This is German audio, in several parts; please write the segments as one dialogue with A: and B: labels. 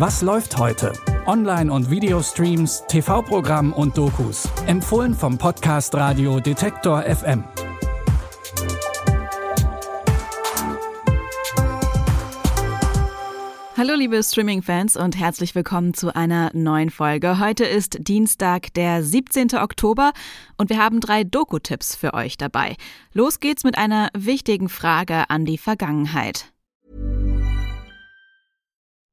A: Was läuft heute? Online- und Videostreams, TV-Programm und Dokus. Empfohlen vom Podcast Radio Detektor FM.
B: Hallo liebe Streaming-Fans und herzlich willkommen zu einer neuen Folge. Heute ist Dienstag, der 17. Oktober und wir haben drei Doku-Tipps für euch dabei. Los geht's mit einer wichtigen Frage an die Vergangenheit.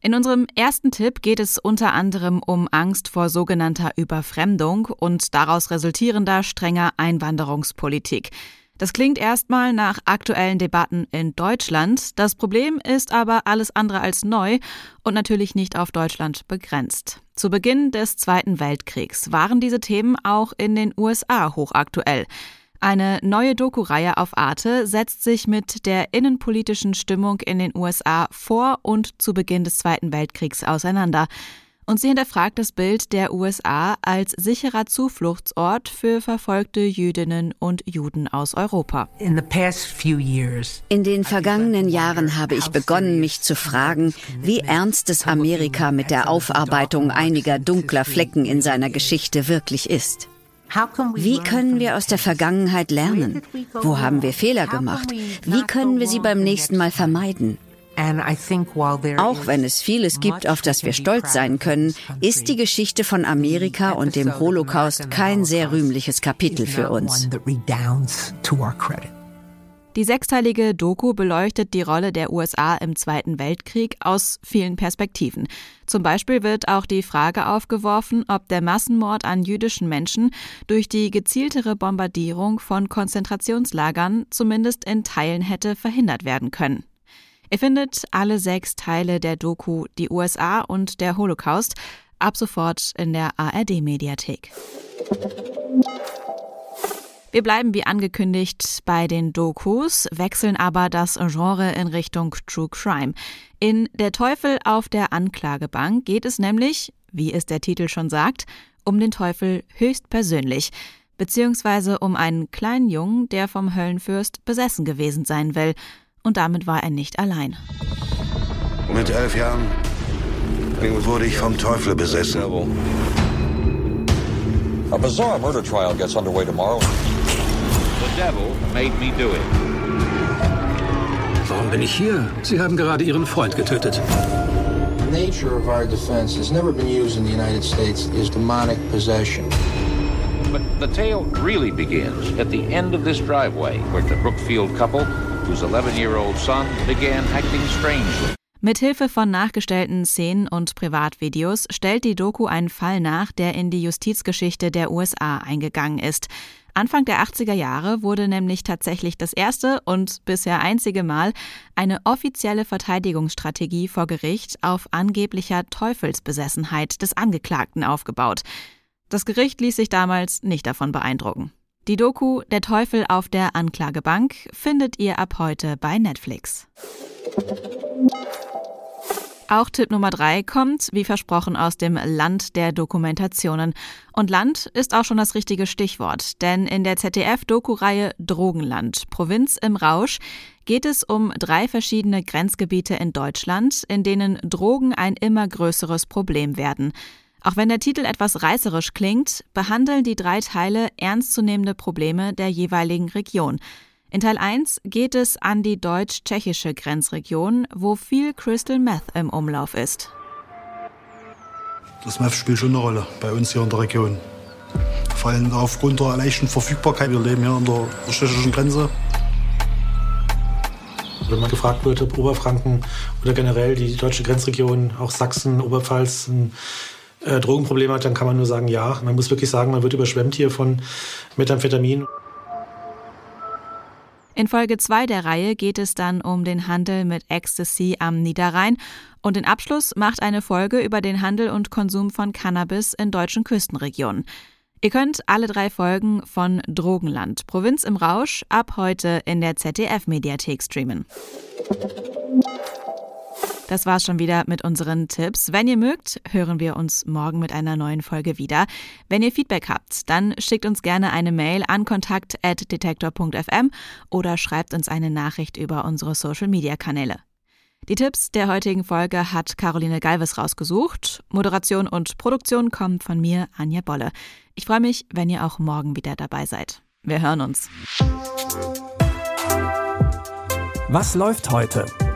B: In unserem ersten Tipp geht es unter anderem um Angst vor sogenannter Überfremdung und daraus resultierender strenger Einwanderungspolitik. Das klingt erstmal nach aktuellen Debatten in Deutschland. Das Problem ist aber alles andere als neu und natürlich nicht auf Deutschland begrenzt. Zu Beginn des Zweiten Weltkriegs waren diese Themen auch in den USA hochaktuell. Eine neue Doku-Reihe auf Arte setzt sich mit der innenpolitischen Stimmung in den USA vor und zu Beginn des Zweiten Weltkriegs auseinander und sie hinterfragt das Bild der USA als sicherer Zufluchtsort für verfolgte Jüdinnen und Juden aus Europa.
C: In den vergangenen Jahren habe ich begonnen, mich zu fragen, wie ernst es Amerika mit der Aufarbeitung einiger dunkler Flecken in seiner Geschichte wirklich ist. Wie können wir aus der Vergangenheit lernen? Wo haben wir Fehler gemacht? Wie können wir sie beim nächsten Mal vermeiden? Auch wenn es vieles gibt, auf das wir stolz sein können, ist die Geschichte von Amerika und dem Holocaust kein sehr rühmliches Kapitel für uns.
B: Die sechsteilige Doku beleuchtet die Rolle der USA im Zweiten Weltkrieg aus vielen Perspektiven. Zum Beispiel wird auch die Frage aufgeworfen, ob der Massenmord an jüdischen Menschen durch die gezieltere Bombardierung von Konzentrationslagern zumindest in Teilen hätte verhindert werden können. Ihr findet alle sechs Teile der Doku Die USA und der Holocaust ab sofort in der ARD-Mediathek. Wir bleiben wie angekündigt bei den Dokus, wechseln aber das Genre in Richtung True Crime. In Der Teufel auf der Anklagebank geht es nämlich, wie es der Titel schon sagt, um den Teufel höchstpersönlich, beziehungsweise um einen kleinen Jungen, der vom Höllenfürst besessen gewesen sein will und damit war er nicht allein.
D: Mit elf Jahren wurde ich vom Teufel besessen.
E: A bizarre murder trial gets underway tomorrow.
F: The devil made me do it.
G: Warum bin ich hier? Sie haben gerade Ihren Freund getötet.
H: The nature of our defense has never been used in the United States is demonic possession.
F: But the tale really begins at the end of this driveway where the Brookfield couple whose 11-year-old son began acting strangely.
B: Mithilfe von nachgestellten Szenen und Privatvideos stellt die Doku einen Fall nach, der in die Justizgeschichte der USA eingegangen ist. Anfang der 80er Jahre wurde nämlich tatsächlich das erste und bisher einzige Mal eine offizielle Verteidigungsstrategie vor Gericht auf angeblicher Teufelsbesessenheit des Angeklagten aufgebaut. Das Gericht ließ sich damals nicht davon beeindrucken. Die Doku Der Teufel auf der Anklagebank findet ihr ab heute bei Netflix. Auch Tipp Nummer drei kommt, wie versprochen, aus dem Land der Dokumentationen. Und Land ist auch schon das richtige Stichwort, denn in der ZDF-Doku-Reihe Drogenland, Provinz im Rausch, geht es um drei verschiedene Grenzgebiete in Deutschland, in denen Drogen ein immer größeres Problem werden. Auch wenn der Titel etwas reißerisch klingt, behandeln die drei Teile ernstzunehmende Probleme der jeweiligen Region. In Teil 1 geht es an die deutsch-tschechische Grenzregion, wo viel Crystal Meth im Umlauf ist.
I: Das Meth spielt schon eine Rolle bei uns hier in der Region. Vor allem aufgrund der leichten Verfügbarkeit. Wir leben hier an der tschechischen Grenze.
J: Wenn man gefragt wird, ob Oberfranken oder generell die deutsche Grenzregion, auch Sachsen, Oberpfalz, ein äh, Drogenproblem hat, dann kann man nur sagen, ja. Man muss wirklich sagen, man wird überschwemmt hier von Methamphetamin.
B: In Folge 2 der Reihe geht es dann um den Handel mit Ecstasy am Niederrhein und den Abschluss macht eine Folge über den Handel und Konsum von Cannabis in deutschen Küstenregionen. Ihr könnt alle drei Folgen von Drogenland, Provinz im Rausch, ab heute in der ZDF-Mediathek streamen. Das war's schon wieder mit unseren Tipps. Wenn ihr mögt, hören wir uns morgen mit einer neuen Folge wieder. Wenn ihr Feedback habt, dann schickt uns gerne eine Mail an kontakt@detektor.fm oder schreibt uns eine Nachricht über unsere Social Media Kanäle. Die Tipps der heutigen Folge hat Caroline Galvis rausgesucht. Moderation und Produktion kommen von mir, Anja Bolle. Ich freue mich, wenn ihr auch morgen wieder dabei seid. Wir hören uns.
A: Was läuft heute?